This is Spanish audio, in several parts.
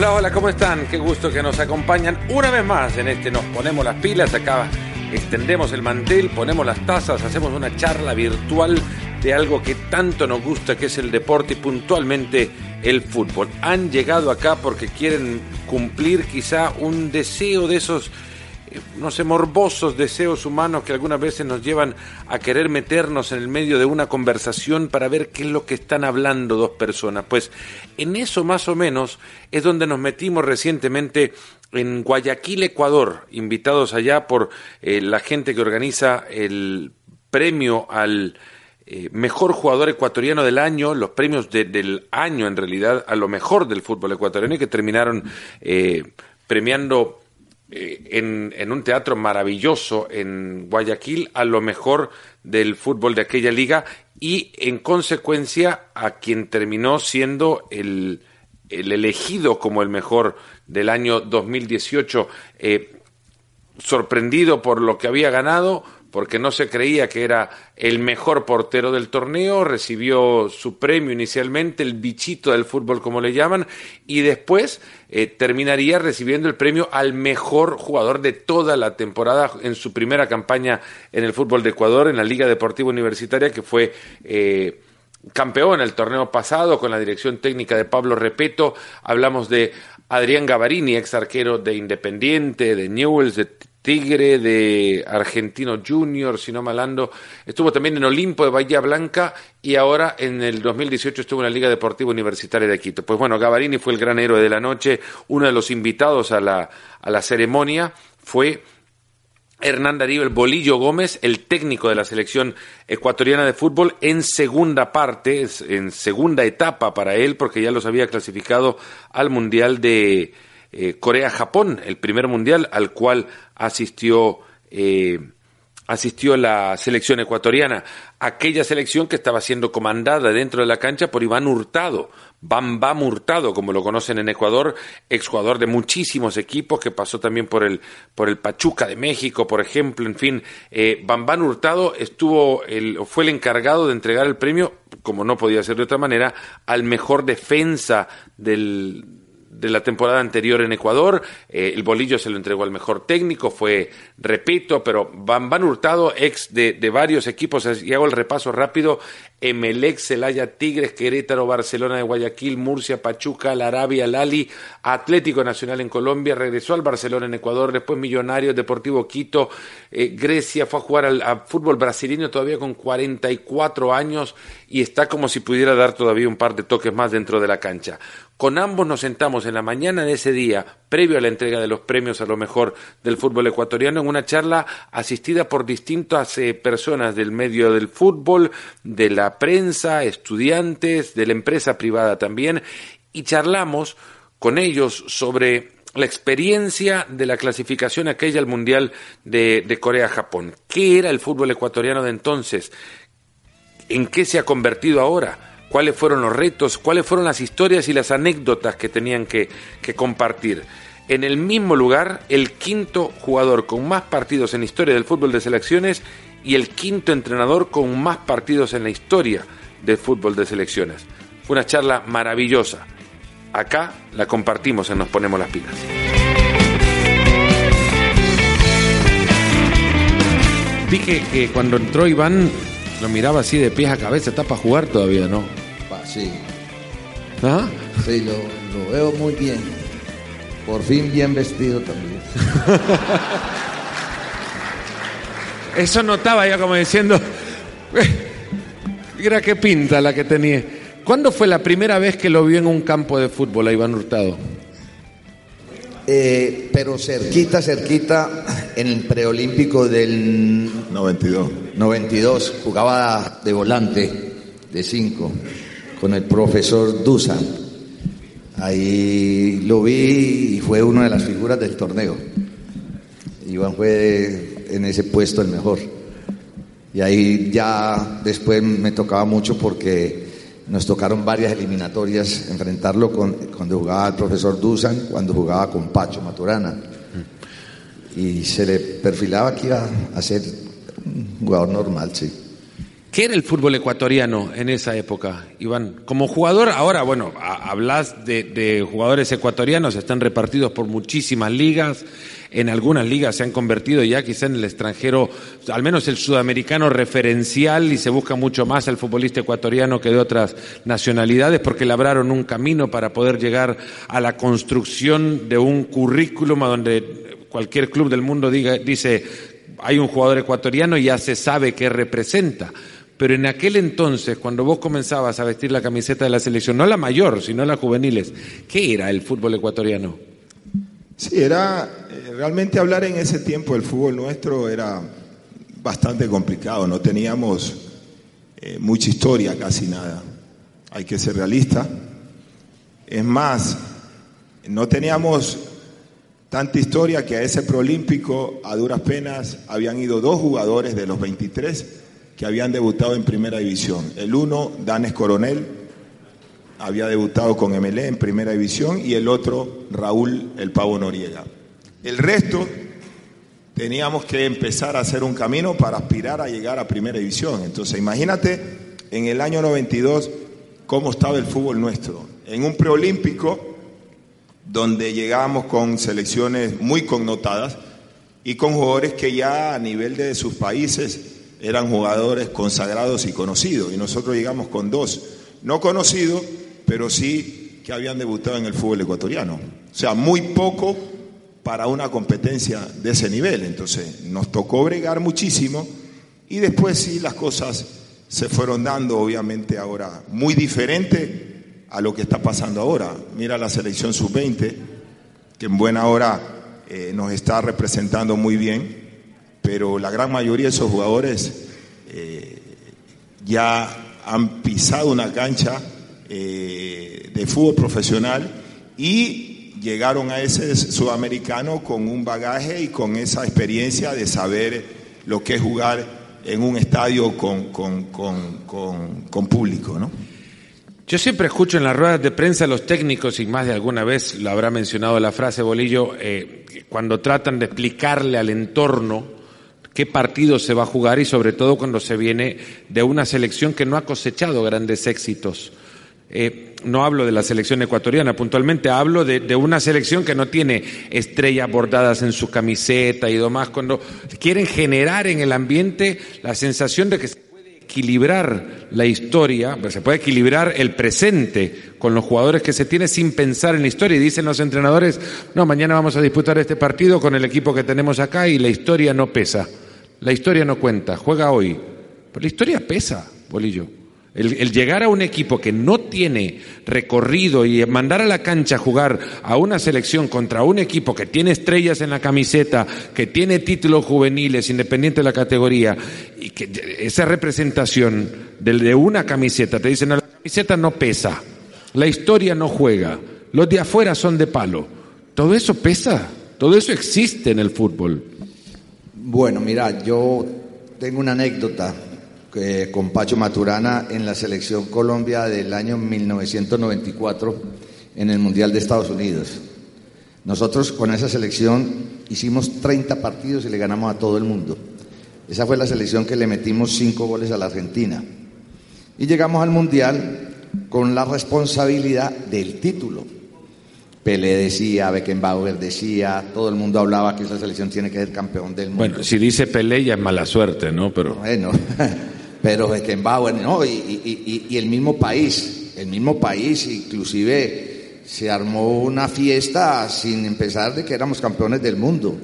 Hola, hola, ¿cómo están? Qué gusto que nos acompañan una vez más en este Nos Ponemos las Pilas. Acá extendemos el mantel, ponemos las tazas, hacemos una charla virtual de algo que tanto nos gusta, que es el deporte y puntualmente el fútbol. Han llegado acá porque quieren cumplir quizá un deseo de esos no sé, morbosos deseos humanos que algunas veces nos llevan a querer meternos en el medio de una conversación para ver qué es lo que están hablando dos personas. Pues en eso más o menos es donde nos metimos recientemente en Guayaquil, Ecuador, invitados allá por eh, la gente que organiza el premio al eh, mejor jugador ecuatoriano del año, los premios del año en realidad a lo mejor del fútbol ecuatoriano y que terminaron eh, premiando eh, en, un teatro maravilloso en Guayaquil a lo mejor del fútbol de aquella liga y en consecuencia a quien terminó siendo el, el elegido como el mejor del año 2018, eh, sorprendido por lo que había ganado, porque no se creía que era el mejor portero del torneo, recibió su premio inicialmente, el bichito del fútbol como le llaman, y después eh, terminaría recibiendo el premio al mejor jugador de toda la temporada en su primera campaña en el fútbol de Ecuador, en la Liga Deportiva Universitaria, que fue... Eh, campeón el torneo pasado con la dirección técnica de Pablo Repeto. Hablamos de Adrián Gavarini, ex arquero de Independiente, de Newells, de Tigre de Argentino Junior, si no malando. Estuvo también en Olimpo de Bahía Blanca y ahora en el 2018 estuvo en la Liga Deportiva Universitaria de Quito. Pues bueno, Gavarini fue el gran héroe de la noche. Uno de los invitados a la, a la ceremonia fue Hernán Darío el Bolillo Gómez, el técnico de la selección ecuatoriana de fútbol, en segunda parte, en segunda etapa para él, porque ya los había clasificado al Mundial de eh, Corea-Japón, el primer mundial al cual asistió, eh, asistió la selección ecuatoriana, aquella selección que estaba siendo comandada dentro de la cancha por Iván Hurtado, Bam Hurtado, como lo conocen en Ecuador, exjugador de muchísimos equipos, que pasó también por el, por el Pachuca de México, por ejemplo, en fin, eh, Hurtado estuvo el, fue el encargado de entregar el premio, como no podía ser de otra manera, al mejor defensa del, de la temporada anterior en Ecuador. Eh, el bolillo se lo entregó al mejor técnico, fue, repito, pero Van, Van Hurtado, ex de, de varios equipos, y hago el repaso rápido, Emelec, Celaya, Tigres, Querétaro, Barcelona de Guayaquil, Murcia, Pachuca, Arabia, Lali, Atlético Nacional en Colombia, regresó al Barcelona en Ecuador, después Millonarios, Deportivo Quito, eh, Grecia, fue a jugar al fútbol brasileño todavía con 44 años y está como si pudiera dar todavía un par de toques más dentro de la cancha. Con ambos nos sentamos en la mañana de ese día, previo a la entrega de los premios a lo mejor del fútbol ecuatoriano, en una charla asistida por distintas eh, personas del medio del fútbol, de la prensa, estudiantes, de la empresa privada también, y charlamos con ellos sobre la experiencia de la clasificación aquella al Mundial de, Corea-Japón. ¿Qué era el fútbol ecuatoriano de entonces? ¿En qué se ha convertido ahora? Cuáles fueron los retos, cuáles fueron las historias y las anécdotas que tenían que, compartir. En el mismo lugar, el quinto jugador con más partidos en la historia del fútbol de selecciones y el quinto entrenador con más partidos en la historia del fútbol de selecciones. Fue una charla maravillosa. Acá la compartimos en Nos Ponemos las Pilas. Dije que cuando entró Iván lo miraba así de pies a cabeza, está para jugar todavía, ¿no? Sí. ¿Ah? Sí, lo, veo muy bien. Por fin bien vestido también. Eso notaba ya como diciendo, mira qué pinta la que tenía. ¿Cuándo fue la primera vez que lo vio en un campo de fútbol a Iván Hurtado? Eh, pero cerquita, cerquita, en el preolímpico del 92. 92, jugaba de volante, de 5, con el profesor Dusan. Ahí lo vi y fue una de las figuras del torneo. Iván fue en ese puesto el mejor. Y ahí ya después me tocaba mucho porque nos tocaron varias eliminatorias enfrentarlo con, cuando jugaba el profesor Dusan, cuando jugaba con Pacho Maturana. Y se le perfilaba que iba a ser jugador normal, sí. ¿Qué era el fútbol ecuatoriano en esa época, Iván? Como jugador, ahora, bueno, hablas de, jugadores ecuatorianos, están repartidos por muchísimas ligas, en algunas ligas se han convertido ya quizá en el extranjero, al menos el sudamericano referencial, y se busca mucho más al futbolista ecuatoriano que de otras nacionalidades, porque labraron un camino para poder llegar a la construcción de un currículum a donde cualquier club del mundo diga, dice, hay un jugador ecuatoriano y ya se sabe qué representa. Pero en aquel entonces, cuando vos comenzabas a vestir la camiseta de la selección, no la mayor, sino la juveniles, ¿qué era el fútbol ecuatoriano? Sí, era eh, realmente hablar en ese tiempo del fútbol nuestro era bastante complicado, no teníamos eh, mucha historia, casi nada. Hay que ser realista. Es más, no teníamos tanta historia que a ese proolímpico a duras penas habían ido dos jugadores de los 23 que habían debutado en primera división. El uno, Danes Coronel, había debutado con MLE en primera división y el otro, Raúl El Pavo Noriega. El resto teníamos que empezar a hacer un camino para aspirar a llegar a primera división. Entonces, imagínate en el año 92 cómo estaba el fútbol nuestro. En un preolímpico donde llegábamos con selecciones muy connotadas y con jugadores que ya a nivel de sus países eran jugadores consagrados y conocidos, y nosotros llegamos con dos, no conocidos, pero sí que habían debutado en el fútbol ecuatoriano. O sea, muy poco para una competencia de ese nivel. Entonces, nos tocó bregar muchísimo y después sí las cosas se fueron dando, obviamente, ahora muy diferente a lo que está pasando ahora. Mira la selección sub-20, que en buena hora eh, nos está representando muy bien pero la gran mayoría de esos jugadores eh, ya han pisado una cancha eh, de fútbol profesional y llegaron a ese sudamericano con un bagaje y con esa experiencia de saber lo que es jugar en un estadio con, con, público, ¿no? Yo siempre escucho en las ruedas de prensa a los técnicos, y más de alguna vez lo habrá mencionado la frase Bolillo, eh, cuando tratan de explicarle al entorno qué partido se va a jugar y sobre todo cuando se viene de una selección que no ha cosechado grandes éxitos. Eh, no hablo de la selección ecuatoriana puntualmente, hablo de, una selección que no tiene estrellas bordadas en su camiseta y demás, cuando quieren generar en el ambiente la sensación de que equilibrar la historia, pues se puede equilibrar el presente con los jugadores que se tiene sin pensar en la historia. Y dicen los entrenadores, no, mañana vamos a disputar este partido con el equipo que tenemos acá y la historia no pesa. La historia no cuenta, juega hoy. Pero la historia pesa, Bolillo. El, llegar a un equipo que no tiene recorrido y mandar a la cancha a jugar a una selección contra un equipo que tiene estrellas en la camiseta, que tiene títulos juveniles, independiente de la categoría, y que esa representación del de una camiseta, te dicen, no, la camiseta no pesa, la historia no juega, los de afuera son de palo. Todo eso pesa, todo eso existe en el fútbol. Bueno, mira, yo tengo una anécdota con Pacho Maturana en la selección Colombia del año 1994 en el Mundial de Estados Unidos. Nosotros con esa selección hicimos 30 partidos y le ganamos a todo el mundo. Esa fue la selección que le metimos 5 goles a la Argentina. Y llegamos al Mundial con la responsabilidad del título. Pelé decía, Beckenbauer decía, todo el mundo hablaba que esa selección tiene que ser campeón del mundo. Bueno, si dice Pelé ya es mala suerte, ¿no? Pero... Bueno, pero Beckenbauer, ¿no? Y, y, el mismo país, el mismo país, inclusive se armó una fiesta sin empezar de que éramos campeones del mundo.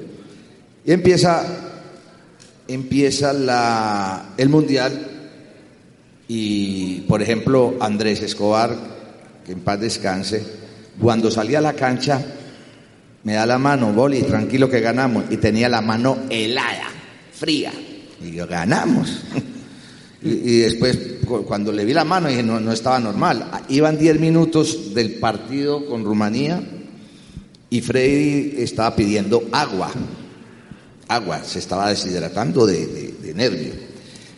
Y empieza, empieza la, el mundial y, por ejemplo, Andrés Escobar, que en paz descanse, cuando salía a la cancha, me da la mano, Boli, tranquilo que ganamos. Y tenía la mano helada, fría. Y yo, ganamos. Y, después, cuando le vi la mano, dije, no, no estaba normal. Iban 10 minutos del partido con Rumanía y Freddy estaba pidiendo agua. Agua, se estaba deshidratando de, de, nervio.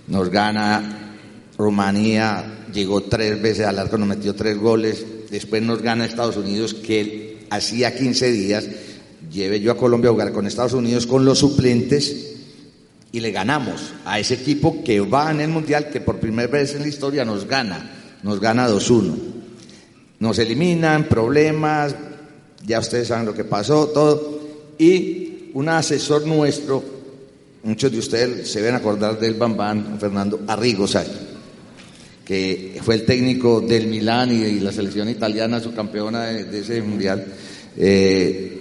Nos gana Rumanía, llegó tres veces al arco, nos metió tres goles después nos gana Estados Unidos, que hacía 15 días lleve yo a Colombia a jugar con Estados Unidos con los suplentes y le ganamos a ese equipo que va en el Mundial, que por primera vez en la historia nos gana, nos gana 2-1. Nos eliminan, problemas, ya ustedes saben lo que pasó, todo. Y un asesor nuestro, muchos de ustedes se ven acordar del Bambán, Fernando Arrigos, que fue el técnico del Milán y, la selección italiana, su campeona de, ese mundial. Eh,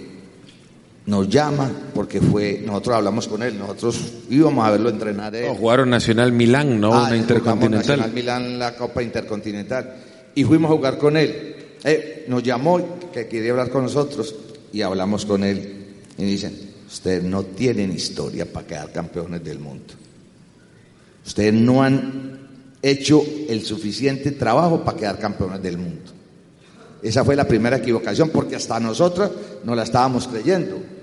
nos llama porque fue, nosotros hablamos con él, nosotros íbamos a verlo entrenar. jugaron Nacional Milán, ¿no? Ah, Una intercontinental. Nacional Milán, la Copa Intercontinental. Y fuimos a jugar con él. Eh, nos llamó que quería hablar con nosotros y hablamos con él. Y dicen, ustedes no tienen historia para quedar campeones del mundo. Ustedes no han hecho el suficiente trabajo para quedar campeones del mundo. Esa fue la primera equivocación porque hasta nosotros no la estábamos creyendo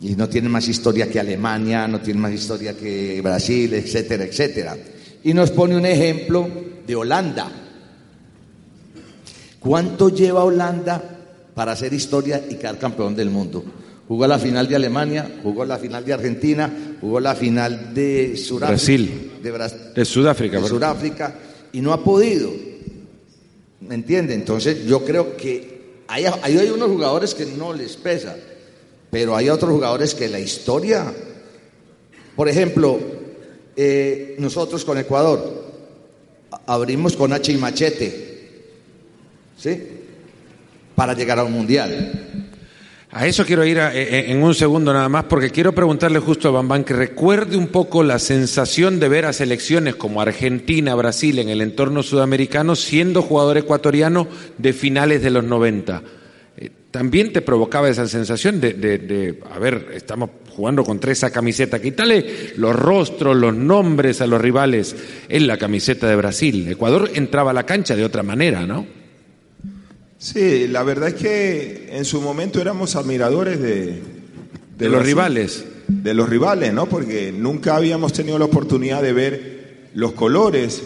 y no tiene más historia que Alemania, no tiene más historia que Brasil, etcétera, etcétera. Y nos pone un ejemplo de Holanda. ¿Cuánto lleva Holanda para hacer historia y quedar campeón del mundo? Jugó la final de Alemania, jugó la final de Argentina, jugó la final de Sudáfrica. Brasil. De, Sudáfrica. De Sudáfrica. Y no ha podido. ¿Me entiende? Entonces yo creo que hay, hay unos jugadores que no les pesa. Pero hay otros jugadores que la historia, por ejemplo, eh, nosotros con Ecuador abrimos con H y machete, ¿sí? Para llegar a un mundial. A eso quiero ir en un segundo nada más, porque quiero preguntarle justo a Bambán que recuerde un poco la sensación de ver a selecciones como Argentina, Brasil en el entorno sudamericano siendo jugador ecuatoriano de finales de los 90 también te provocaba esa sensación de, a ver, estamos jugando contra esa camiseta, quítale los rostros, los nombres a los rivales en la camiseta de Brasil. Ecuador entraba a la cancha de otra manera, ¿no? Sí, la verdad es que en su momento éramos admiradores de, de, los rivales. De los rivales, ¿no? Porque nunca habíamos tenido la oportunidad de ver los colores,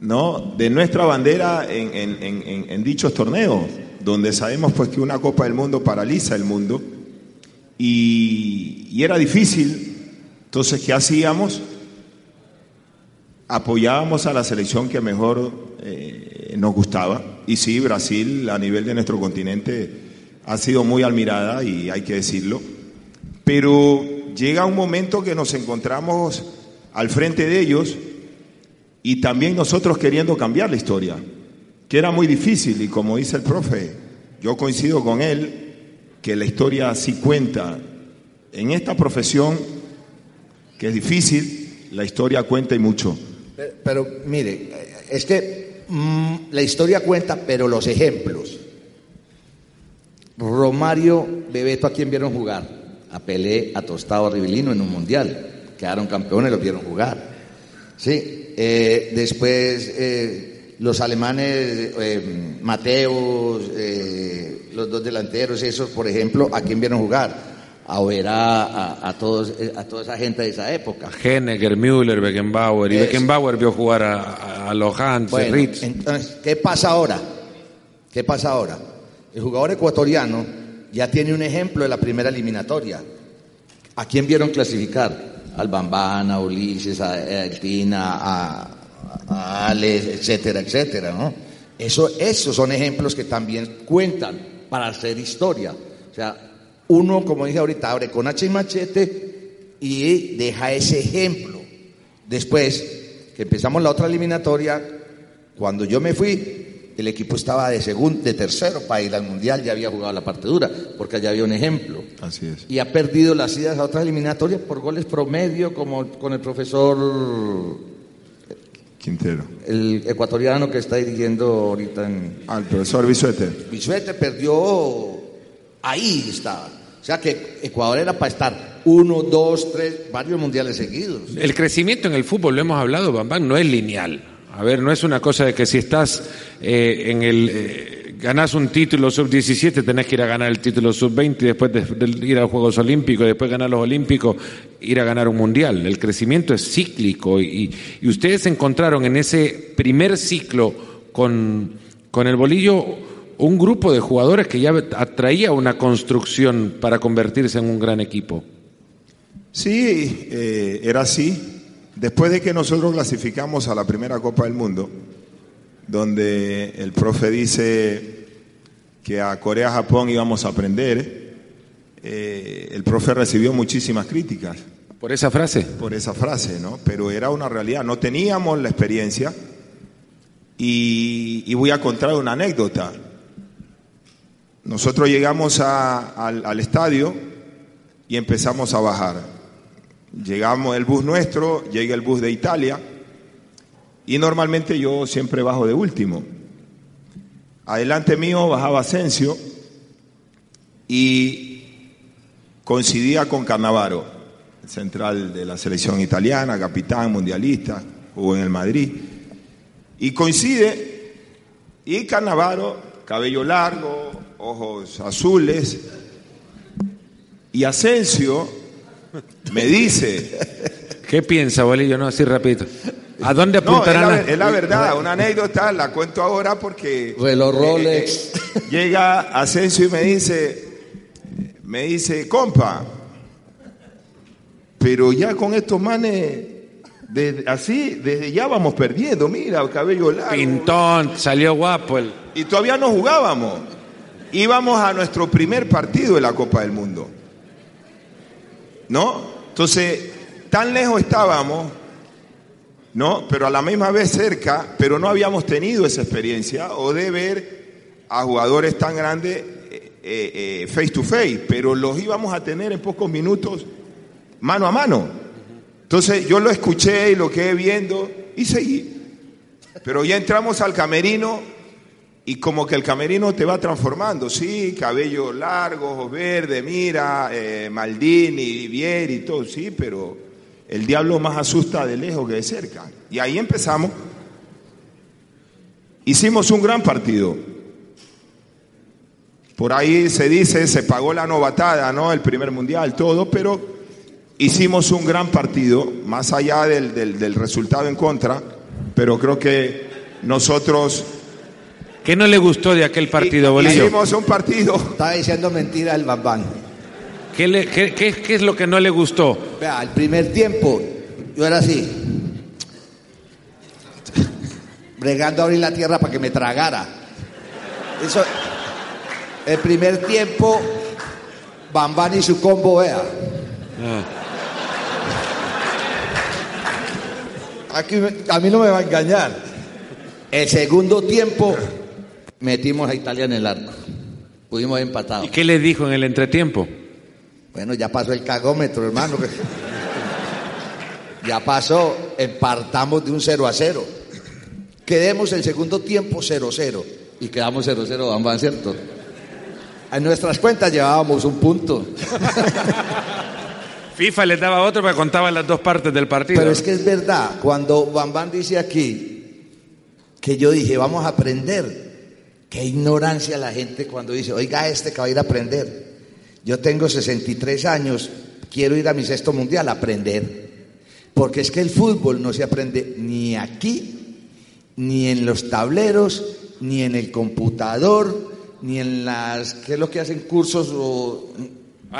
¿no? De nuestra bandera en dichos torneos donde sabemos pues que una Copa del Mundo paraliza el mundo y, era difícil. Entonces, ¿qué hacíamos? Apoyábamos a la selección que mejor eh, nos gustaba. Y sí, Brasil a nivel de nuestro continente ha sido muy admirada y hay que decirlo. Pero llega un momento que nos encontramos al frente de ellos y también nosotros queriendo cambiar la historia que era muy difícil y como dice el profe, yo coincido con él que la historia sí cuenta. En esta profesión, que es difícil, la historia cuenta y mucho. Pero, mire, es que mm, la historia cuenta, pero los ejemplos. Romario, Bebeto, ¿a quién vieron jugar? A Pelé, a Tostado, Rivelino en un mundial. Quedaron campeones, los vieron jugar. Sí, eh, después eh, los alemanes, eh, Mateos, eh, los dos delanteros, esos, por ejemplo, ¿a quién vieron jugar? A ver a, todos, eh, a toda esa gente de esa época. Henneger, Müller, Beckenbauer. Y Beckenbauer vio jugar a, a Lohan, bueno, Entonces, ¿qué pasa ahora? ¿Qué pasa ahora? El jugador ecuatoriano ya tiene un ejemplo de la primera eliminatoria. ¿A quién vieron clasificar? Al Bambana, a Ulises, a Altina, a Etcétera, etcétera, ¿no? Eso, esos son ejemplos que también cuentan para hacer historia. O sea, uno, como dije ahorita, abre con H y machete y deja ese ejemplo. Después, que empezamos la otra eliminatoria, cuando yo me fui, el equipo estaba de segundo, de tercero para ir al mundial, ya había jugado la parte dura, porque allá había un ejemplo. Así es. Y ha perdido las idas a otras eliminatorias por goles promedio, como con el profesor Quintero. El ecuatoriano que está dirigiendo ahorita en... Al profesor Bisuete. Bisuete perdió... Ahí estaba. O sea que Ecuador era para estar uno, dos, tres, varios mundiales seguidos. El crecimiento en el fútbol, lo hemos hablado, Bambán, no es lineal. A ver, no es una cosa de que si estás eh, en el... Eh, ganás un título sub-17, tenés que ir a ganar el título sub-20 y después de, ir a los Juegos Olímpicos, después ganar los Olímpicos, ir a ganar un Mundial. El crecimiento es cíclico y, ustedes encontraron en ese primer ciclo con, con el bolillo un grupo de jugadores que ya atraía una construcción para convertirse en un gran equipo. Sí, eh, era así. Después de que nosotros clasificamos a la primera Copa del Mundo, donde el profe dice que a Corea-Japón íbamos a aprender, eh, el profe recibió muchísimas críticas. ¿Por esa frase? Por esa frase, ¿no? Pero era una realidad. No teníamos la experiencia. Y, y voy a contar una anécdota. Nosotros llegamos a- al, al estadio y empezamos a bajar. Llegamos el bus nuestro, llega el bus de Italia y normalmente yo siempre bajo de último. Adelante mío bajaba Asensio y coincidía con Cannavaro, central de la selección italiana, capitán mundialista, jugó en el Madrid. Y coincide y Cannavaro, cabello largo, ojos azules, y Asensio me dice, ¿Qué piensa, Bolillo? No, así rapidito. ¿A dónde no, es apuntarán? la, las- es la verdad, una anécdota, la cuento ahora porque Reloj Rolex. eh, eh, llega Asensio y me dice, me dice, compa, pero ya con estos manes, desde- así, desde ya vamos perdiendo, mira, cabello largo. Pintón, salió guapo el... Y todavía no jugábamos. Íbamos a nuestro primer partido de la Copa del Mundo. ¿No? Entonces, tan lejos estábamos, ¿no? Pero a la misma vez cerca, pero no habíamos tenido esa experiencia o de ver a jugadores tan grandes eh, eh, face to face, pero los íbamos a tener en pocos minutos mano a mano. Entonces yo lo escuché y lo quedé viendo y seguí. Pero ya entramos al camerino y como que el camerino te va transformando, sí, cabello largo, verde, mira, eh, Maldini, Vieri y todo, sí, pero el diablo más asusta de lejos que de cerca. Y ahí empezamos. Hicimos un gran partido. Por ahí se dice, se pagó la novatada, ¿no? El primer mundial, todo, pero hicimos un gran partido, más allá del, del- del resultado en contra, pero creo que nosotros ¿Qué no le gustó de aquel partido, Bolillo? hicimos un partido. Estaba diciendo mentira el Bambán. ¿Qué, le- qué- qué- qué es lo que no le gustó? Vea, el primer tiempo, yo era así. Bregando a abrir la tierra para que me tragara. Eso. El primer tiempo, Bambán y su combo, vea. Aquí, a mí no me va a engañar. El segundo tiempo, metimos a Italia en el arco. Pudimos empatar. ¿Y qué le dijo en el entretiempo? Bueno, ya pasó el cagómetro, hermano. Ya pasó, empartamos de un 0 a 0. Quedemos el segundo tiempo 0-0 y quedamos 0-0, Bambán, ¿cierto? En nuestras cuentas llevábamos un punto. FIFA le daba otro para contaba las dos partes del partido. Pero es que es verdad, cuando Bambán dice aquí que yo dije, vamos a aprender. Qué ignorancia la gente cuando dice, oiga, este que va a ir a aprender. Yo tengo 63 años, quiero ir a mi sexto mundial a aprender. Porque es que el fútbol no se aprende ni aquí, ni en los tableros, ni en el computador, ni en las, ¿qué es lo que hacen cursos o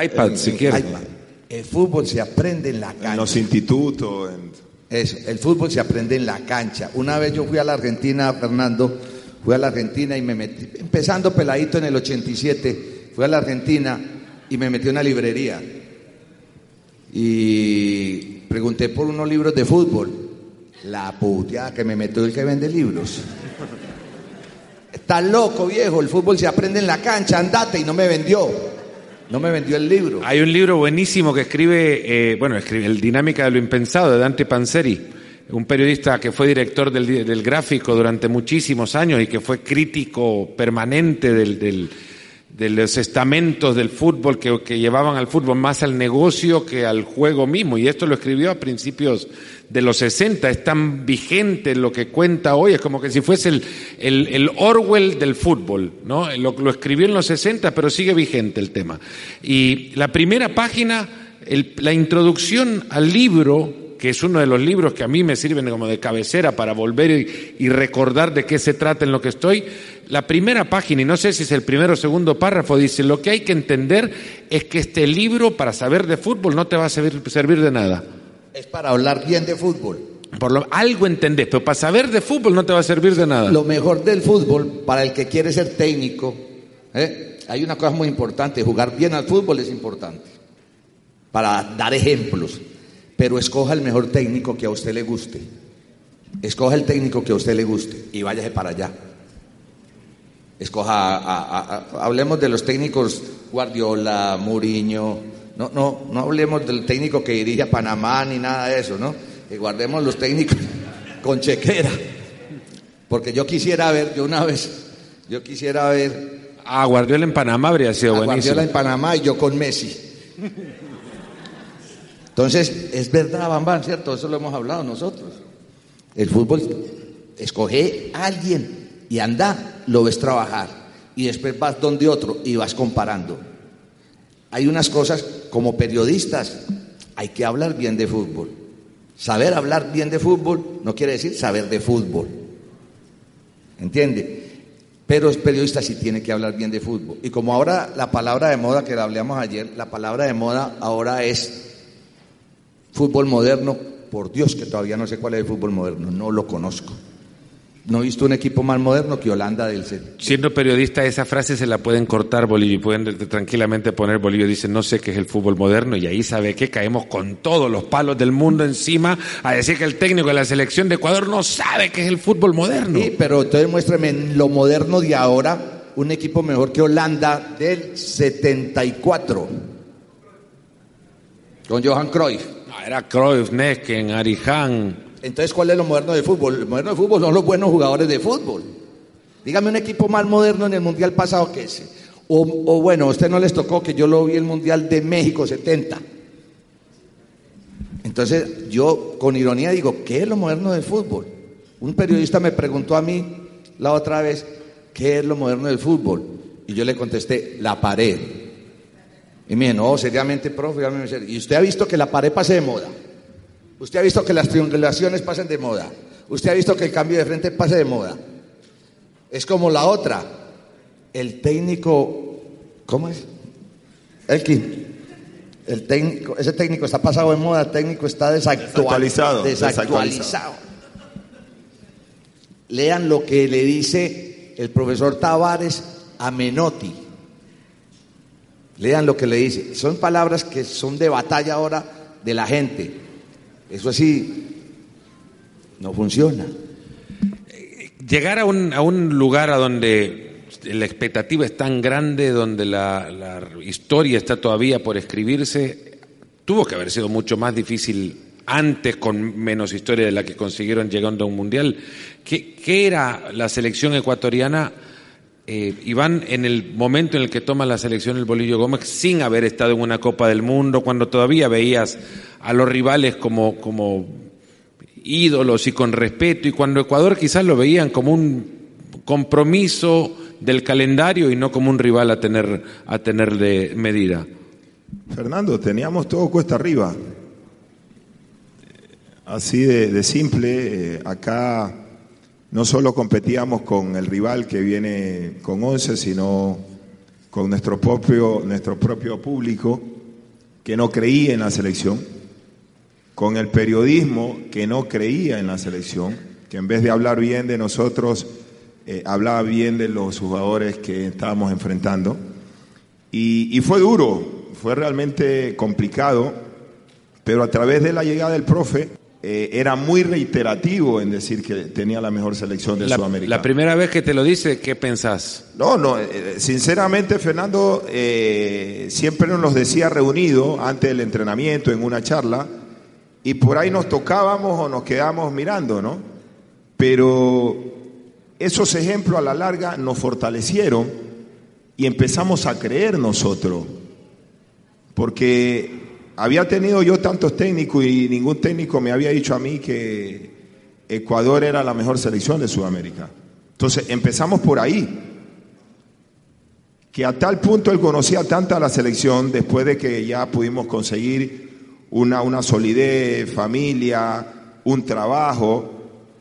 iPad, si quieres. iPad. El fútbol se aprende en la En cancha. los institutos. en- Eso, el fútbol se aprende en la cancha. Una vez yo fui a la Argentina, Fernando, fui a la Argentina y me metí, empezando peladito en el 87, fui a la Argentina y me metí en una librería. Y pregunté por unos libros de fútbol. La puteada que me metió el que vende libros. Está loco, viejo, el fútbol se aprende en la cancha, andate y no me vendió. No me vendió el libro. Hay un libro buenísimo que escribe, eh, bueno, escribe El Dinámica de lo Impensado de Dante Panzeri, un periodista que fue director del, del gráfico durante muchísimos años y que fue crítico permanente del, del- de los estamentos del fútbol que, que llevaban al fútbol más al negocio que al juego mismo. Y esto lo escribió a principios de los 60. Es tan vigente lo que cuenta hoy, es como que si fuese el, el- el Orwell del fútbol. ¿no? Lo, escribió en los 60, pero sigue vigente el tema. Y la primera página, la introducción al libro que es uno de los libros que a mí me sirven como de cabecera para volver y, y recordar de qué se trata en lo que estoy, la primera página, y no sé si es el primero o segundo párrafo, dice, lo que hay que entender es que este libro para saber de fútbol no te va a servir, servir de nada. Es para hablar bien de fútbol. Por lo, algo entendés, pero para saber de fútbol no te va a servir de nada. Lo mejor del fútbol, para el que quiere ser técnico, ¿eh? hay una cosa muy importante, jugar bien al fútbol es importante, para dar ejemplos, pero escoja el mejor técnico que a usted le guste, escoja el técnico que a usted le guste y váyase para allá. Escoja, a- a- a- hablemos de los técnicos Guardiola, Mourinho, no, no, no hablemos del técnico que dirige a Panamá ni nada de eso, ¿no? Que guardemos los técnicos con chequera. Porque yo quisiera ver, yo una vez, yo quisiera ver Ah, Guardiola en Panamá habría sido a buenísimo. Guardiola en Panamá y yo con Messi. Entonces, es verdad, Bambán, ¿cierto? Eso lo hemos hablado nosotros. El fútbol, escoge a alguien y anda, lo ves trabajar. Y después vas donde otro y vas comparando. Hay unas cosas como periodistas, hay que hablar bien de fútbol. Saber hablar bien de fútbol no quiere decir saber de fútbol. ¿Entiende? Pero el periodista sí tiene que hablar bien de fútbol. Y como ahora la palabra de moda que la hablamos ayer, la palabra de moda ahora es fútbol moderno. Por Dios que todavía no sé cuál es el fútbol moderno, no lo conozco. No he visto un equipo más moderno que Holanda del set. Siendo periodista, esa frase se la pueden cortar Bolivia y pueden tranquilamente poner Bolivia dice no sé qué es el fútbol moderno y ahí sabe que caemos con todos los palos del mundo encima a decir que el técnico de la selección de Ecuador no sabe qué es el fútbol moderno. Sí, pero entonces muéstrame en lo moderno de ahora un equipo mejor que Holanda del 74. Con Johan Cruyff. Era Cruyff, Nesken, Arijan. Entonces, ¿cuál es lo moderno de fútbol? Lo moderno de fútbol son los buenos jugadores de fútbol. Dígame un equipo más moderno en el Mundial pasado que ese. O, o bueno, a usted no les tocó que yo lo vi el Mundial de México 70. Entonces, yo con ironía digo, ¿qué es lo moderno del fútbol? Un periodista me preguntó a mí la otra vez, ¿qué es lo moderno del fútbol? Y yo le contesté, la pared. Y me dijo, no, seriamente, profe. ¿y usted ha visto que la pared pase de moda? Usted ha visto que las triangulaciones pasan de moda. Usted ha visto que el cambio de frente pase de moda. Es como la otra. El técnico, ¿cómo es? Elkin. El técnico, ese técnico está pasado de moda, el técnico está desactual- Desactualizado, desactualizado. Lean lo que le dice el profesor Tavares a Menotti. Lean lo que le dice. Son palabras que son de batalla ahora de la gente. Eso así no funciona. Llegar a un, a un lugar a donde la expectativa es tan grande, donde la, la historia está todavía por escribirse, tuvo que haber sido mucho más difícil antes con menos historia de la que consiguieron llegando a un mundial. ¿Qué, qué era la selección ecuatoriana? Eh, Iván, en el momento en el que toma la selección el Bolillo Gómez, sin haber estado en una Copa del Mundo, cuando todavía veías a los rivales como, como ídolos y con respeto, y cuando Ecuador quizás lo veían como un compromiso del calendario y no como un rival a tener, a tener de medida. Fernando, teníamos todo cuesta arriba. Así de, simple, eh, acá no solo competíamos con el rival que viene con 11, sino con nuestro propio, nuestro propio público que no creía en la selección, con el periodismo que no creía en la selección, que en vez de hablar bien de nosotros, eh, hablaba bien de los jugadores que estábamos enfrentando. Y, y fue duro, fue realmente complicado, pero a través de la llegada del profe eh, era muy reiterativo en decir que tenía la mejor selección de La, Sudamérica. la primera vez que te lo dice, ¿qué pensás? No, no, eh, sinceramente Fernando eh, siempre nos decía reunido antes del entrenamiento en una charla y por ahí nos tocábamos o nos quedábamos mirando, ¿no? Pero esos ejemplos a la larga nos fortalecieron y empezamos a creer nosotros, porque había tenido yo tantos técnicos y ningún técnico me había dicho a mí que Ecuador era la mejor selección de Sudamérica. Entonces empezamos por ahí, que a tal punto él conocía tanta la selección después de que ya pudimos conseguir una, una solidez, familia, un trabajo,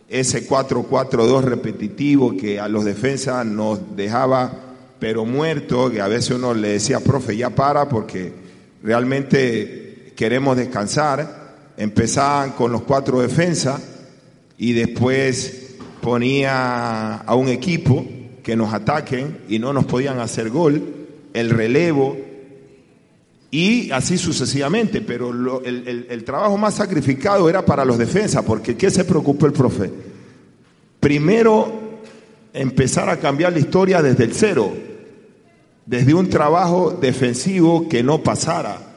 ese 4-4-2 repetitivo que a los defensas nos dejaba pero muerto, que a veces uno le decía, profe, ya para porque realmente queremos descansar. Empezaban con los cuatro defensas y después ponía a un equipo que nos ataquen y no nos podían hacer gol, el relevo, y así sucesivamente, pero el, trabajo más sacrificado era para los defensas, porque ¿qué se preocupó el profe? Primero, empezar a cambiar la historia desde el cero, desde un trabajo defensivo que no pasara,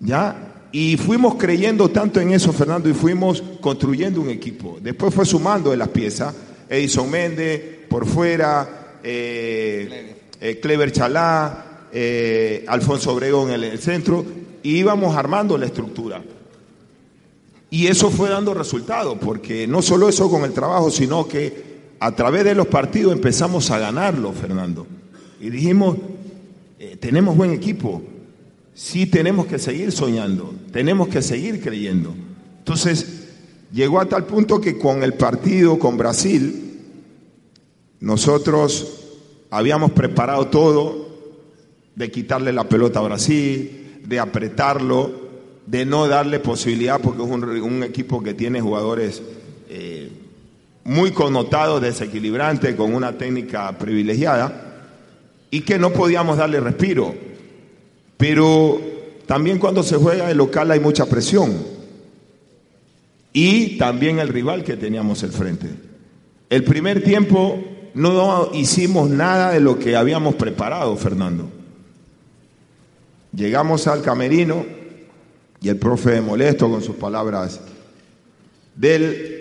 ¿ya? Y fuimos creyendo tanto en eso, Fernando, y fuimos construyendo un equipo. Después fue sumando de las piezas, Edison Méndez, por fuera, eh, eh, Clever Chalá, eh, Alfonso Obregón en el centro, y íbamos armando la estructura. Y eso fue dando resultados, porque no solo eso con el trabajo, sino que a través de los partidos empezamos a ganarlo, Fernando. Y dijimos, eh, tenemos buen equipo, sí tenemos que seguir soñando, tenemos que seguir creyendo. Entonces, llegó a tal punto que con el partido con Brasil, nosotros habíamos preparado todo, de quitarle la pelota a Brasil, de apretarlo, de no darle posibilidad, porque es un, equipo que tiene jugadores eh, muy connotados, desequilibrantes, con una técnica privilegiada, y que no podíamos darle respiro. Pero también cuando se juega el local hay mucha presión. Y también el rival que teníamos al frente. El primer tiempo no hicimos nada de lo que habíamos preparado, Fernando. Llegamos al camerino y el profe molesto con sus palabras del,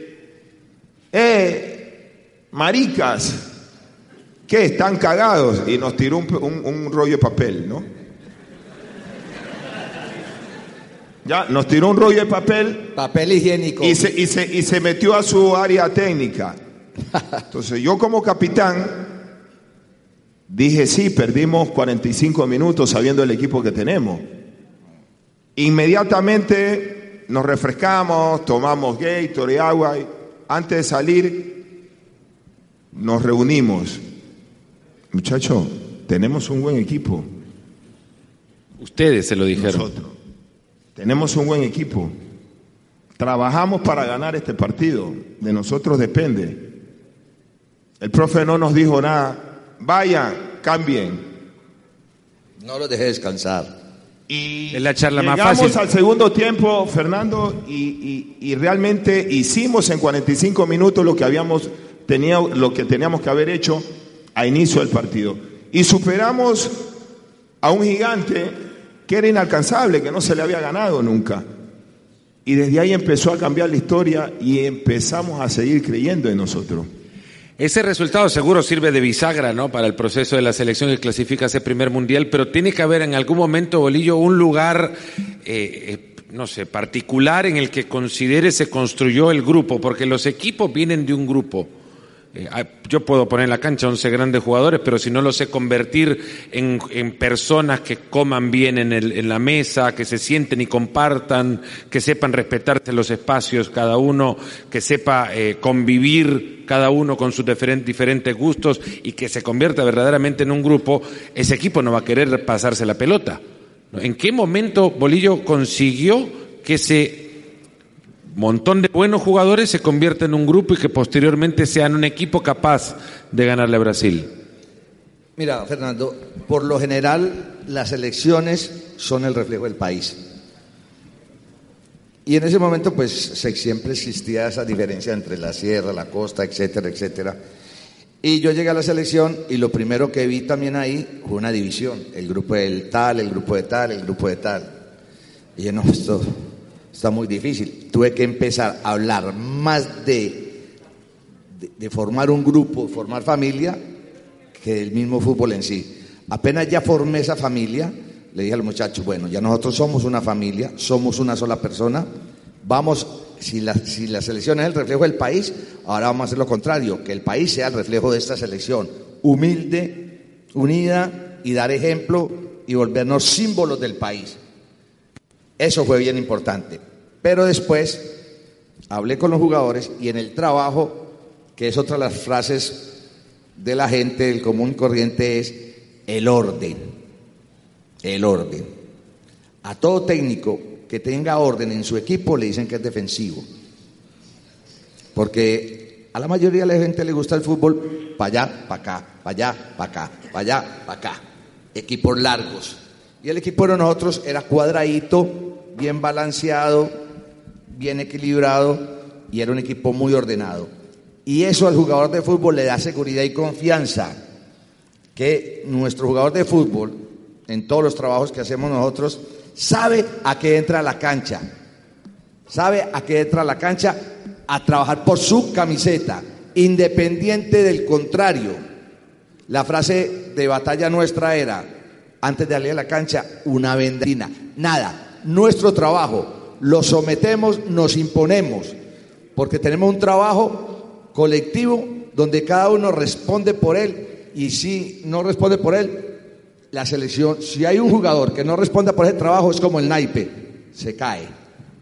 eh, maricas, que están cagados y nos tiró un, rollo de papel, ¿no? Ya, nos tiró un rollo de papel. Papel higiénico. Y se, y se, y se metió a su área técnica. Entonces yo como capitán Dije, sí, perdimos 45 minutos sabiendo el equipo que tenemos. Inmediatamente nos refrescamos, tomamos Gatorade, agua. Y antes de salir, nos reunimos. Muchachos, tenemos un buen equipo. Ustedes se lo dijeron. Nosotros. Tenemos un buen equipo. Trabajamos para ganar este partido. De nosotros depende. El profe no nos dijo nada vayan, cambien. No los deje descansar. Y es la charla más fácil. al segundo tiempo, Fernando, y, realmente hicimos en 45 minutos lo que habíamos tenido, lo que teníamos que haber hecho a inicio del partido. Y superamos a un gigante que era inalcanzable, que no se le había ganado nunca. Y desde ahí empezó a cambiar la historia y empezamos a seguir creyendo en nosotros. Ese resultado seguro sirve de bisagra, ¿no? Para el proceso de la selección que clasifica ese primer mundial, pero tiene que haber en algún momento, Bolillo, un lugar, eh, eh, no sé, particular en el que considere se construyó el grupo, porque los equipos vienen de un grupo. Eh, ah, yo puedo poner en la cancha 11 grandes jugadores, pero si no los sé convertir en, personas que coman bien en, la mesa, que se sienten y compartan, que sepan respetarse los espacios cada uno, que sepa eh, convivir cada uno con sus diferentes gustos y que se convierta verdaderamente en un grupo, ese equipo no va a querer pasarse la pelota. ¿En qué momento Bolillo consiguió que se montón de buenos jugadores se convierten en un grupo y que posteriormente sean un equipo capaz de ganarle a Brasil? Mira, Fernando, por lo general las elecciones son el reflejo del país. Y en ese momento pues siempre existía esa diferencia entre la sierra, la costa, etcétera, etcétera. Y yo llegué a la selección y lo primero que vi también ahí fue una división, el grupo del tal, el grupo de tal, el grupo de tal. Y yo no, esto, está muy difícil. Tuve que empezar a hablar más de, de, formar un grupo, formar familia, que el mismo fútbol en sí. Apenas ya formé esa familia, le dije a los muchachos, bueno, ya nosotros somos una familia, somos una sola persona, vamos, si la, si la selección es el reflejo del país, ahora vamos a hacer lo contrario, que el país sea el reflejo de esta selección, humilde, unida y dar ejemplo y volvernos símbolos del país. Eso fue bien importante. Pero después hablé con los jugadores y en el trabajo, que es otra de las frases de la gente, del común corriente, es el orden. El orden. A todo técnico que tenga orden en su equipo le dicen que es defensivo. Porque a la mayoría de la gente le gusta el fútbol para allá, para acá, para allá, para acá, para allá, para acá. Equipos largos. Y el equipo de nosotros era cuadradito, bien balanceado, bien equilibrado y era un equipo muy ordenado. Y eso al jugador de fútbol le da seguridad y confianza. Que nuestro jugador de fútbol, en todos los trabajos que hacemos nosotros, sabe a qué entra a la cancha. Sabe a qué entra a la cancha a trabajar por su camiseta, independiente del contrario. La frase de batalla nuestra era, antes de salir a la cancha, una vendrina. Nada, nuestro trabajo, lo sometemos, nos imponemos, porque tenemos un trabajo colectivo donde cada uno responde por él y si no responde por él, la selección, si hay un jugador que no responda por ese trabajo, es como el naipe, se cae.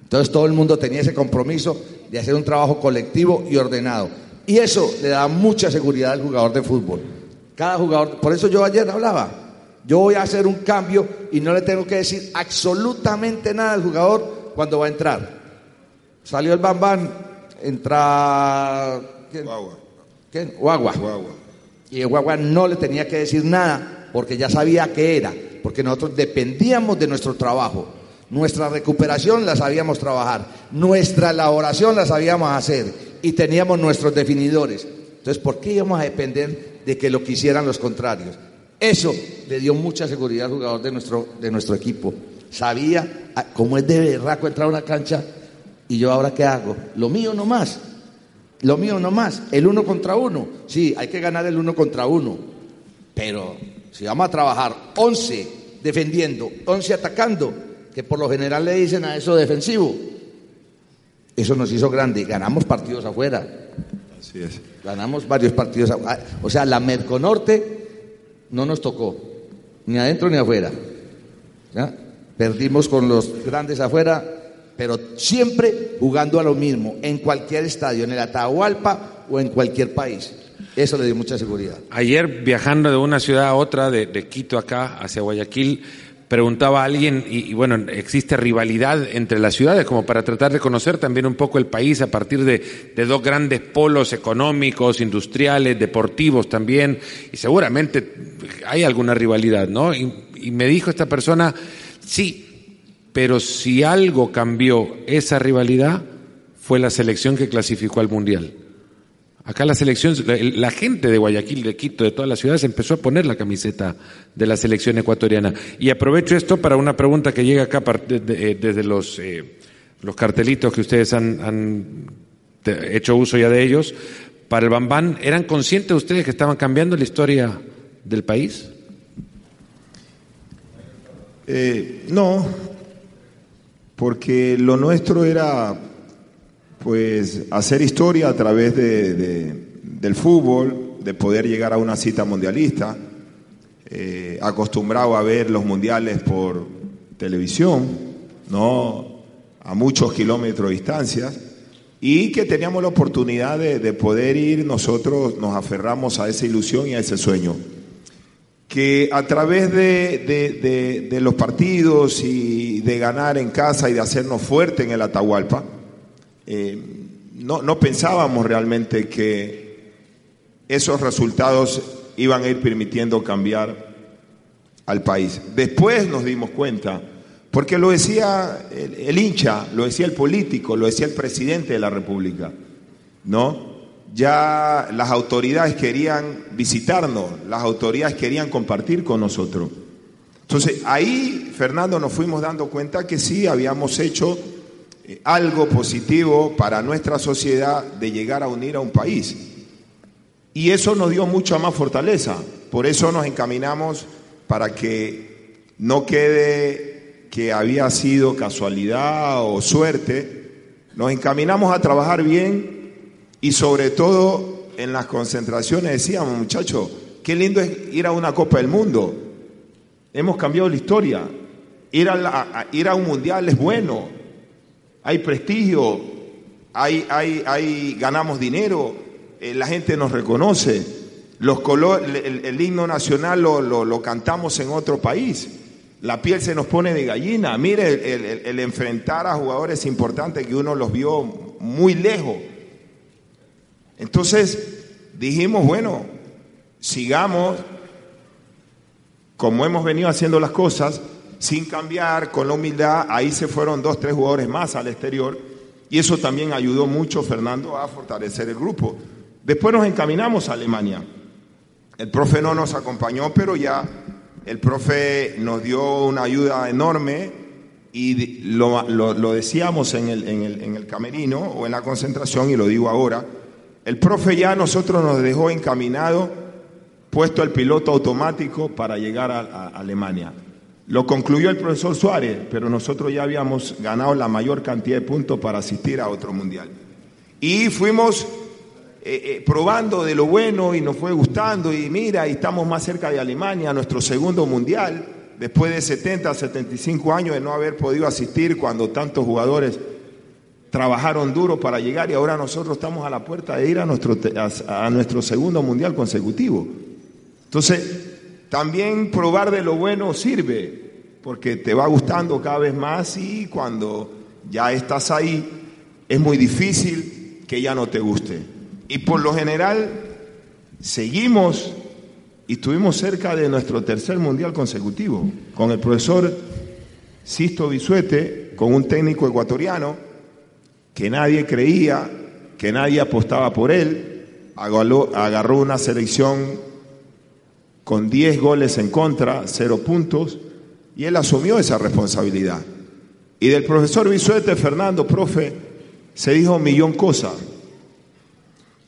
Entonces todo el mundo tenía ese compromiso de hacer un trabajo colectivo y ordenado. Y eso le da mucha seguridad al jugador de fútbol. Cada jugador, por eso yo ayer hablaba, yo voy a hacer un cambio y no le tengo que decir absolutamente nada al jugador cuando va a entrar. Salió el bambán, entra... ¿quién? Guagua. ¿Quién? Guagua. Guagua. Y el Guagua no le tenía que decir nada porque ya sabía qué era, porque nosotros dependíamos de nuestro trabajo. Nuestra recuperación la sabíamos trabajar, nuestra elaboración la sabíamos hacer y teníamos nuestros definidores. Entonces, ¿por qué íbamos a depender de que lo quisieran los contrarios? Eso le dio mucha seguridad al jugador de nuestro, de nuestro equipo. Sabía ah, cómo es de berraco entrar a una cancha y yo ahora qué hago. Lo mío no más. Lo mío no más. El uno contra uno. Sí, hay que ganar el uno contra uno. Pero si vamos a trabajar 11 defendiendo, 11 atacando, que por lo general le dicen a eso defensivo, eso nos hizo grande. Ganamos partidos afuera. Así es. Ganamos varios partidos. afuera. O sea, la Merconorte no nos tocó, ni adentro ni afuera. Perdimos con los grandes afuera, pero siempre jugando a lo mismo, en cualquier estadio, en el Atahualpa o en cualquier país. Eso le dio mucha seguridad. Ayer viajando de una ciudad a otra, de, de Quito acá hacia Guayaquil, preguntaba a alguien, y, bueno, existe rivalidad entre las ciudades como para tratar de conocer también un poco el país a partir de, dos grandes polos económicos, industriales, deportivos también, y seguramente hay alguna rivalidad, ¿no? Y me dijo esta persona, sí, pero si algo cambió esa rivalidad fue la selección que clasificó al Mundial. Acá la selección, la, gente de Guayaquil, de Quito, de todas las ciudades empezó a poner la camiseta de la selección ecuatoriana. Y aprovecho esto para una pregunta que llega acá desde los, eh, los cartelitos que ustedes han, han, hecho uso ya de ellos. Para el Bambán, ¿eran conscientes ustedes que estaban cambiando la historia del país? Eh, no, porque lo nuestro era pues hacer historia a través de, de, del fútbol, de poder llegar a una cita mundialista, eh, acostumbrado a ver los mundiales por televisión, no a muchos kilómetros de distancia, y que teníamos la oportunidad de, de poder ir, nosotros nos aferramos a esa ilusión y a ese sueño. Que a través de, de, de, de, los partidos y de ganar en casa y de hacernos fuerte en el Atahualpa, eh, no, no, pensábamos realmente que esos resultados iban a ir permitiendo cambiar al país. Después nos dimos cuenta, porque lo decía el, el hincha, lo decía el político, lo decía el presidente de la República, ¿no? ya las autoridades querían visitarnos, las autoridades querían compartir con nosotros. Entonces ahí, Fernando, nos fuimos dando cuenta que sí habíamos hecho eh, algo positivo para nuestra sociedad de llegar a unir a un país. Y eso nos dio mucha más fortaleza. Por eso nos encaminamos para que no quede que había sido casualidad o suerte. Nos encaminamos a trabajar bien y sobre todo en las concentraciones decíamos, muchachos, qué lindo es ir a una Copa del Mundo. Hemos cambiado la historia. Ir a, ir a un mundial es bueno, hay prestigio, hay, hay, hay, ganamos dinero, eh, la gente nos reconoce, los color, el, himno nacional lo, lo, cantamos en otro país, la piel se nos pone de gallina, mire el, el enfrentar a jugadores importantes que uno los vio muy lejos. Entonces dijimos, bueno, sigamos como hemos venido haciendo las cosas, sin cambiar, con la humildad, ahí se fueron dos, tres jugadores más al exterior y eso también ayudó mucho, Fernando, a fortalecer el grupo. Después nos encaminamos a Alemania. El profe no nos acompañó, pero ya el profe nos dio una ayuda enorme y lo, decíamos en el, en, el, en el camerino o en la concentración y lo digo ahora. El profe ya nosotros nos dejó encaminado, puesto el piloto automático para llegar a Alemania. Lo concluyó el profesor Suárez, pero nosotros ya habíamos ganado la mayor cantidad de puntos para asistir a otro mundial. Y fuimos eh, eh, probando de lo bueno y nos fue gustando y mira, y estamos más cerca de Alemania, nuestro segundo mundial, después de 70, 75 años de no haber podido asistir cuando tantos jugadores trabajaron duro para llegar y ahora nosotros estamos a la puerta de ir a nuestro, a nuestro segundo mundial consecutivo. Entonces, también probar de lo bueno sirve, porque te va gustando cada vez más y cuando ya estás ahí, es muy difícil que ya no te guste. Y por lo general, seguimos y estuvimos cerca de nuestro tercer mundial consecutivo, con el profesor Sisto Bisuete, con un técnico ecuatoriano que nadie creía, que nadie apostaba por él, agarró una selección con 10 goles en contra, 0 puntos, y él asumió esa responsabilidad. Y del profesor Bisuete, Fernando, profe, se dijo un millón cosas.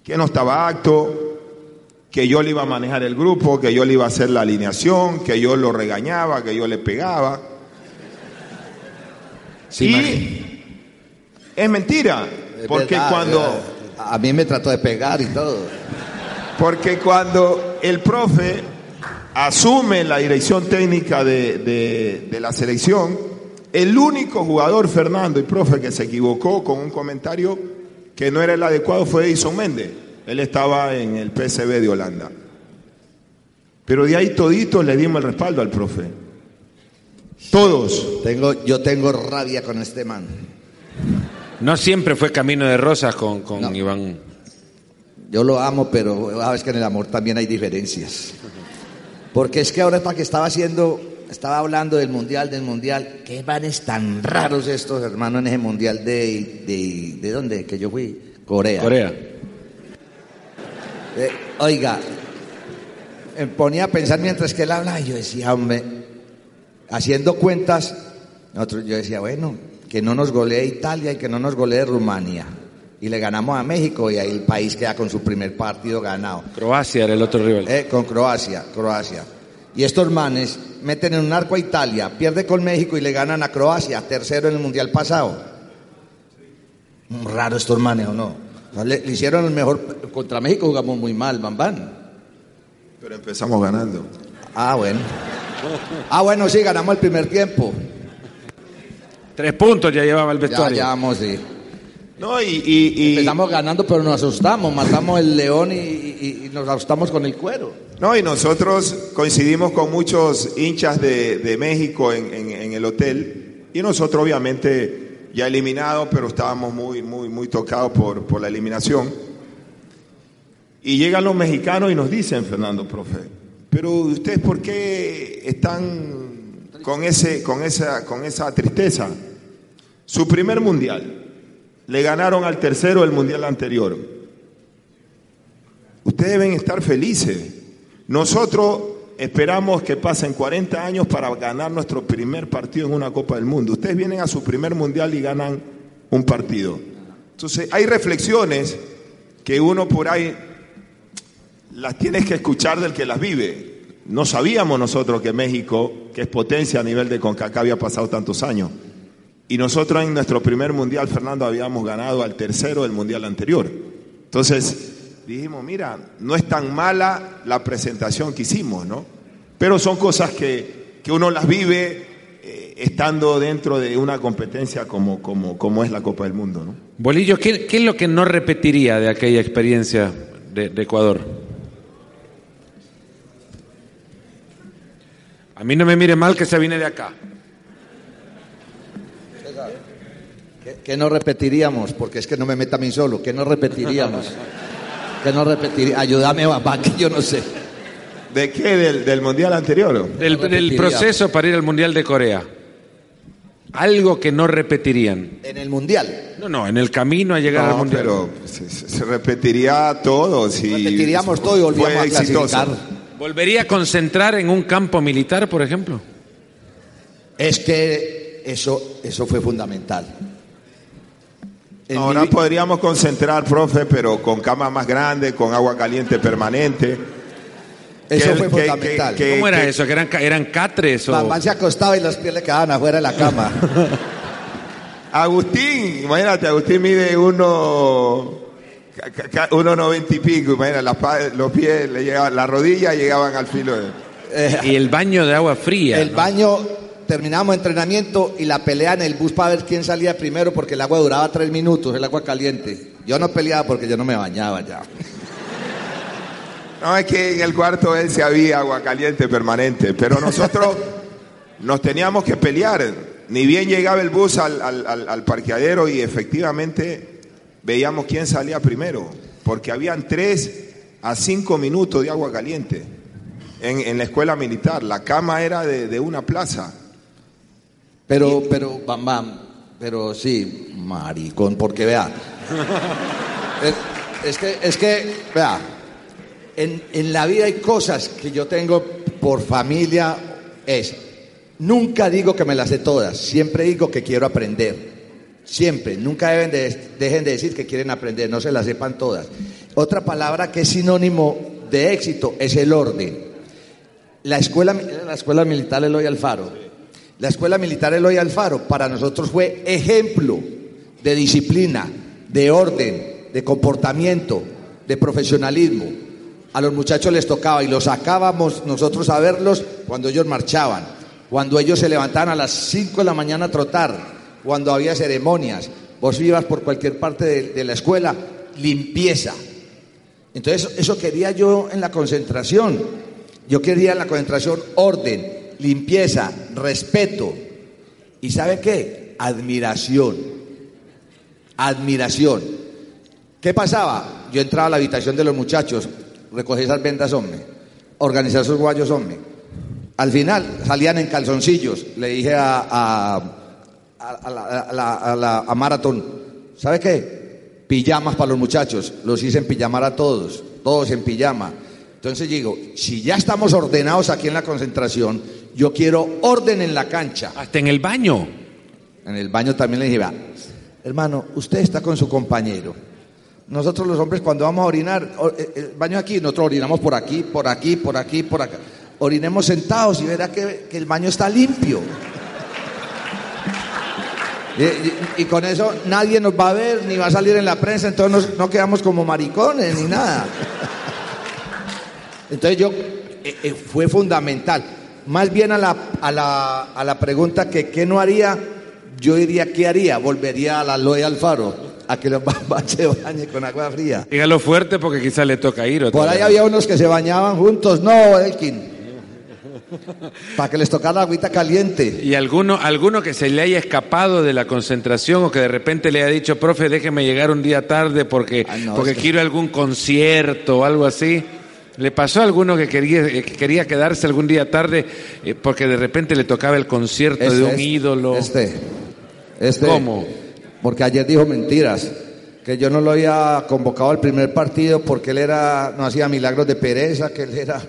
Que no estaba acto, que yo le iba a manejar el grupo, que yo le iba a hacer la alineación, que yo lo regañaba, que yo le pegaba. Sí, y es mentira, porque cuando... A mí me trató de pegar y todo. Porque cuando el profe asume la dirección técnica de, la selección, el único jugador, Fernando y profe, que se equivocó con un comentario que no era el adecuado fue Edison Méndez. Él estaba en el PSB de Holanda. Pero de ahí todito le dimos el respaldo al profe. Todos. Tengo, yo tengo rabia con este man. No siempre fue camino de rosas con, con Iván. Yo lo amo, pero sabes que en el amor también hay diferencias. Porque es que ahora para que estaba haciendo, estaba hablando del mundial, del mundial, qué vanes tan raros estos hermanos en ese mundial de, de, de dónde, que yo fui, Corea. Corea. Eh, oiga, me ponía a pensar mientras que él hablaba, y yo decía, hombre, haciendo cuentas, nosotros, yo decía, bueno, que no nos golee Italia y que no nos golee Rumania. Y le ganamos a México y ahí el país queda con su primer partido ganado. Croacia era el otro rival. Eh, con Croacia, Croacia. Y estos manes meten en un arco a Italia, pierde con México y le ganan a Croacia, tercero en el Mundial pasado. Raro estos manes, ¿o no? Le, hicieron el mejor. Contra México jugamos muy mal, Bambán. Pero empezamos ganando. Ah, bueno. Ah, bueno, sí, ganamos el primer tiempo. Tres puntos ya llevaba el vestuario. Ya llevamos, sí. No, y, Empezamos ganando, pero nos asustamos, matamos el león y, nos asustamos con el cuero. No, y nosotros coincidimos con muchos hinchas de, México en, el hotel y nosotros obviamente ya eliminados, pero estábamos muy, muy, muy tocados por, por la eliminación. Y llegan los mexicanos y nos dicen, Fernando, profe, pero ustedes por qué están con, ese, con, esa, con esa tristeza? Su primer mundial le ganaron al tercero el mundial anterior. Ustedes deben estar felices. Nosotros esperamos que pasen 40 años para ganar nuestro primer partido en una Copa del Mundo. Ustedes vienen a su primer mundial y ganan un partido. Entonces, hay reflexiones que uno por ahí las tienes que escuchar del que las vive. No sabíamos nosotros que México, que es potencia a nivel de CONCACAF, había pasado tantos años. Y nosotros en nuestro primer mundial, Fernando, habíamos ganado al tercero del mundial anterior. Entonces dijimos, mira, no es tan mala la presentación que hicimos, ¿no? Pero son cosas que, uno las vive. Eh, estando dentro de una competencia como, como, como es la Copa del Mundo. ¿no? Bolillo, ¿qué, qué es lo que no repetiría de aquella experiencia de, de Ecuador? A mí no me mire mal que se viene de acá. ¿Qué, qué no repetiríamos? Porque es que no me meta a mí solo. ¿Qué no repetiríamos? ¿Qué no repetiría? Ayúdame, papá, que yo no sé. ¿De qué? ¿Del, del Mundial anterior? o? Del, del proceso para ir al Mundial de Corea. Algo que no repetirían. En el Mundial. No, no, en el camino a llegar al No, Mundial. pero se, se- repetiría todo. Si Repetiríamos todo y volvíamos a clasificar. ¿Volvería a concentrar en un campo militar, por ejemplo? Es que eso, eso fue fundamental. En Ahora podríamos concentrar, profe, pero con cama más grande, con agua caliente permanente. eso que- fue que- fundamental. que- que- ¿Cómo era que- eso? ¿Que eran, eran catres o...? Mamá se acostaba y los pies le quedaban afuera de la cama. Agustín, imagínate, Agustín mide uno, ca- ca- ca- uno noventa y pico, imagínate, las los pies, le llegaban, las rodillas llegaban al filo de... Eh, Y el baño de agua fría. el ¿no? baño, terminamos entrenamiento y la pelea en el bus para ver quién salía primero porque el agua duraba tres minutos, el agua caliente. Yo no peleaba porque yo no me bañaba ya. No, es que en el cuarto él se había agua caliente permanente, pero nosotros nos teníamos que pelear. Ni bien llegaba el bus al, al- al- al parqueadero y efectivamente veíamos quién salía primero, porque habían tres a cinco minutos de agua caliente en, en la escuela militar. La cama era de, de una plaza. Pero, pero, bam, bam, pero sí, maricón, porque vea. Es, es que, es que, vea, en, en la vida hay cosas que yo tengo por familia, es, nunca digo que me las sé todas, siempre digo que quiero aprender. Siempre, nunca deben de- dejen de decir que quieren aprender, no se las sepan todas. Otra palabra que es sinónimo de éxito es el orden. La escuela, la escuela militar Eloy Alfaro. La escuela militar Eloy Alfaro para nosotros fue ejemplo de disciplina, de orden, de comportamiento, de profesionalismo. A los muchachos les tocaba y los sacábamos nosotros a verlos cuando ellos marchaban, cuando ellos se levantaban a las 5 de la mañana a trotar, cuando había ceremonias. Vos ibas por cualquier parte de, de la escuela, limpieza. Entonces, eso quería yo en la concentración. Yo quería en la concentración orden, limpieza, respeto. ¿Y sabe qué? Admiración. Admiración. ¿Qué pasaba? Yo entraba a la habitación de los muchachos, recogía esas vendas, hombre, organizar esos guayos, hombre. Al final salían en calzoncillos. Le dije a, a, a, a la, la- la- a ¿sabe qué? Pijamas para los muchachos. Los hice en pijamar a todos, todos en pijama. Entonces digo, si ya estamos ordenados aquí en la concentración, yo quiero orden en la cancha. Hasta en el baño. En el baño también le dije, "Va, hermano, usted está con su compañero. Nosotros los hombres cuando vamos a orinar, eh, el baño aquí, nosotros orinamos por aquí, por aquí, por aquí, por acá. Orinemos sentados y verá que, que el baño está limpio. Y, y- y con eso nadie nos va a ver, ni va a salir en la prensa, entonces nos- no quedamos como maricones ni nada. Entonces yo, eh, eh, fue fundamental. Más bien a la, a la, a la pregunta que qué no haría, yo diría qué haría, volvería a la Loe Alfaro, a que los se bañe con agua fría. Dígalo fuerte porque quizás le toca ir. Por ahí vez. había unos que se bañaban juntos, no, Elkin, para que les tocara agüita caliente. ¿Y alguno, alguno que se le haya escapado de la concentración o que de repente le haya dicho, profe, déjeme llegar un día tarde porque, no, porque es que- quiero algún concierto o algo así? ¿Le pasó a alguno que quería, eh, que quería quedarse algún día tarde eh, porque de repente le tocaba el concierto de Este, un este, ídolo? Este, este. ¿Cómo? Porque ayer dijo mentiras. Que yo no lo había convocado al primer partido porque él era, no hacía milagros de pereza, que él era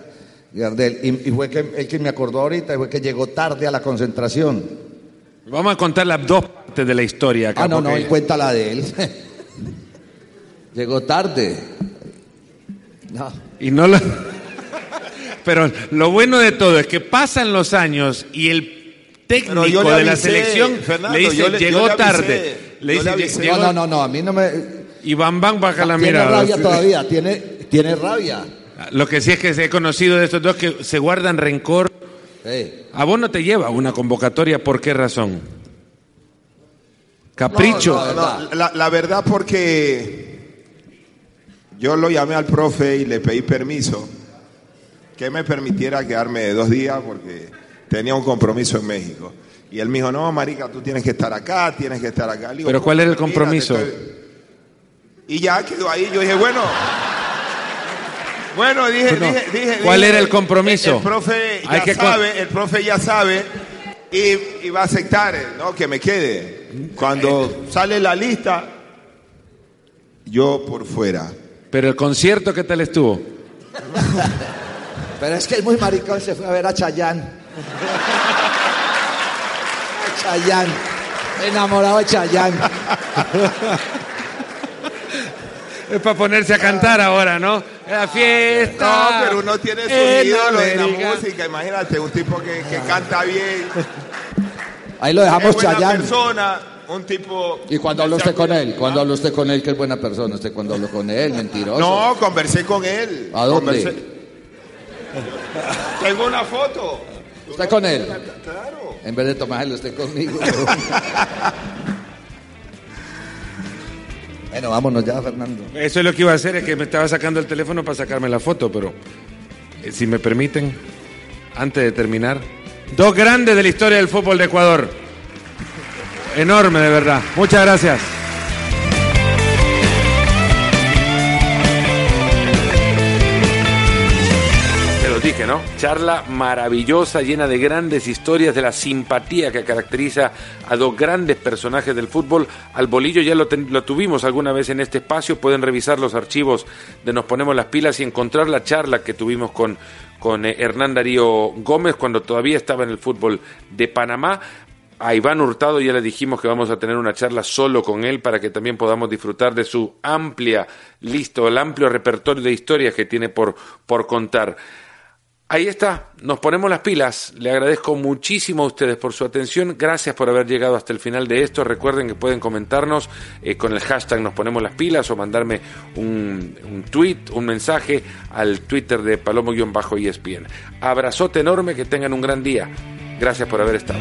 Gardel. Y, y fue que el que me acordó ahorita, y fue que llegó tarde a la concentración. Vamos a contar las dos partes de la historia. acá, Ah, no, no, él cuenta la de él. llegó tarde. No. Y no lo... Pero lo bueno de todo es que pasan los años y el técnico de la selección Fernando, le dice, yo le- yo llegó le tarde. Le dice, le avisé. llegó- no, no, no, no, a mí no me... Y Bam Bam baja la tiene mirada. rabia Sí. todavía, tiene, tiene rabia. Lo que sí es que se he conocido de estos dos que se guardan rencor. A vos no te lleva una convocatoria, ¿por qué razón? Capricho. No, no, la, la verdad porque yo lo llamé al profe y le pedí permiso que me permitiera quedarme dos días porque tenía un compromiso en México. Y él me dijo, no, marica, tú tienes que estar acá, tienes que estar acá. Le digo, Pero ¿cuál era el "Mira, te compromiso? estoy-". Y ya quedó ahí. Yo dije, bueno. Bueno, dije, no. dije, dije. ¿Cuál dije, era el compromiso? El, el profe ya que sabe, el profe ya sabe y, y va a aceptar, ¿no? Que me quede. Cuando sale la lista, yo por fuera. Pero el concierto, ¿qué tal estuvo? Pero es que es muy maricón, se fue a ver a Chayán. Chayán. Enamorado de Chayán. Es para ponerse a cantar ahora, ¿no? La fiesta. No, pero uno tiene su en ídolo en la música. Imagínate, un tipo que, que canta bien, Ahí lo es dejamos buena Chayán. persona, un tipo... ¿Y cuando habló usted con él? ¿Cuando habló usted con él que es buena persona? ¿Usted cuando habló con él? Mentiroso. No, conversé con él. ¿A dónde? Conversé- Tengo una foto. ¿Usted con él? Claro. En vez de tomárselo usted conmigo. bueno, vámonos ya, Fernando. Eso es lo que iba a hacer, es que me estaba sacando el teléfono para sacarme la foto, pero eh, si me permiten, antes de terminar, dos grandes de la historia del fútbol de Ecuador. Enorme, de verdad. Muchas gracias. Te lo dije, ¿no? Charla maravillosa, llena de grandes historias, de la simpatía que caracteriza a dos grandes personajes del fútbol. Al bolillo ya lo, lo tuvimos alguna vez en este espacio. Pueden revisar los archivos de Nos Ponemos las Pilas y encontrar la charla que tuvimos con, con eh, Hernán Darío Gómez cuando todavía estaba en el fútbol de Panamá. A Iván Hurtado ya le dijimos que vamos a tener una charla solo con él para que también podamos disfrutar de su amplia lista, el amplio repertorio de historias que tiene por, por contar. Ahí está, nos ponemos las pilas. Le agradezco muchísimo a ustedes por su atención. Gracias por haber llegado hasta el final de esto. Recuerden que pueden comentarnos eh, con el hashtag nos ponemos las pilas o mandarme un, un tweet, un mensaje al Twitter de Palomo-ESPN. Abrazote enorme, que tengan un gran día. Gracias por haber estado.